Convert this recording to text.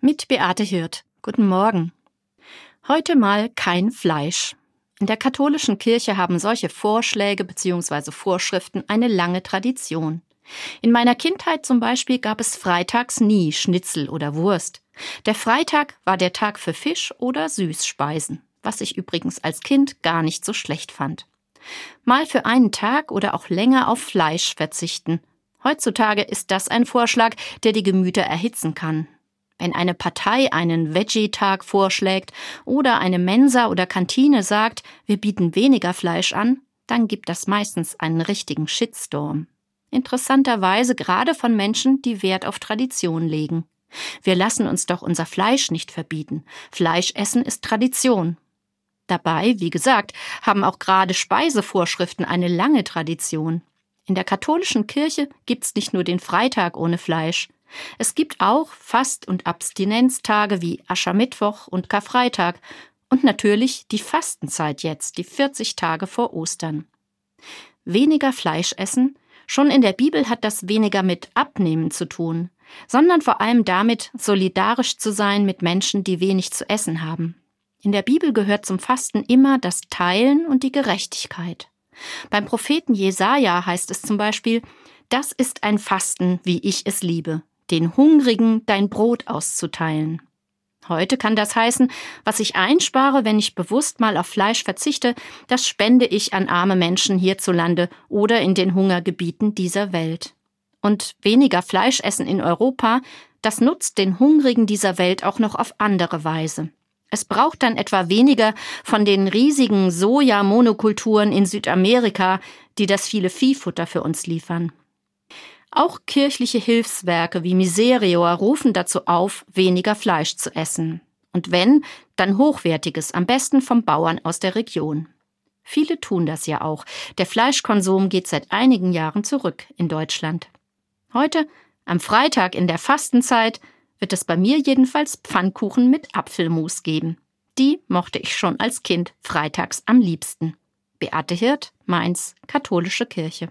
mit Beate Hirt. Guten Morgen. Heute mal kein Fleisch. In der katholischen Kirche haben solche Vorschläge bzw. Vorschriften eine lange Tradition. In meiner Kindheit zum Beispiel gab es freitags nie Schnitzel oder Wurst. Der Freitag war der Tag für Fisch oder Süßspeisen, was ich übrigens als Kind gar nicht so schlecht fand. Mal für einen Tag oder auch länger auf Fleisch verzichten. Heutzutage ist das ein Vorschlag, der die Gemüter erhitzen kann. Wenn eine Partei einen Veggie-Tag vorschlägt oder eine Mensa oder Kantine sagt, wir bieten weniger Fleisch an, dann gibt das meistens einen richtigen Shitstorm. Interessanterweise gerade von Menschen, die Wert auf Tradition legen. Wir lassen uns doch unser Fleisch nicht verbieten. Fleischessen ist Tradition. Dabei, wie gesagt, haben auch gerade Speisevorschriften eine lange Tradition. In der katholischen Kirche gibt's nicht nur den Freitag ohne Fleisch. Es gibt auch Fast- und Abstinenztage wie Aschermittwoch und Karfreitag und natürlich die Fastenzeit jetzt, die 40 Tage vor Ostern. Weniger Fleisch essen, schon in der Bibel hat das weniger mit Abnehmen zu tun, sondern vor allem damit, solidarisch zu sein mit Menschen, die wenig zu essen haben. In der Bibel gehört zum Fasten immer das Teilen und die Gerechtigkeit. Beim Propheten Jesaja heißt es zum Beispiel, das ist ein Fasten, wie ich es liebe den Hungrigen dein Brot auszuteilen. Heute kann das heißen, was ich einspare, wenn ich bewusst mal auf Fleisch verzichte, das spende ich an arme Menschen hierzulande oder in den Hungergebieten dieser Welt. Und weniger Fleisch essen in Europa, das nutzt den Hungrigen dieser Welt auch noch auf andere Weise. Es braucht dann etwa weniger von den riesigen Sojamonokulturen in Südamerika, die das viele Viehfutter für uns liefern. Auch kirchliche Hilfswerke wie Miserior rufen dazu auf, weniger Fleisch zu essen. Und wenn, dann hochwertiges, am besten vom Bauern aus der Region. Viele tun das ja auch. Der Fleischkonsum geht seit einigen Jahren zurück in Deutschland. Heute, am Freitag in der Fastenzeit, wird es bei mir jedenfalls Pfannkuchen mit Apfelmus geben. Die mochte ich schon als Kind freitags am liebsten. Beate Hirt, Mainz, Katholische Kirche.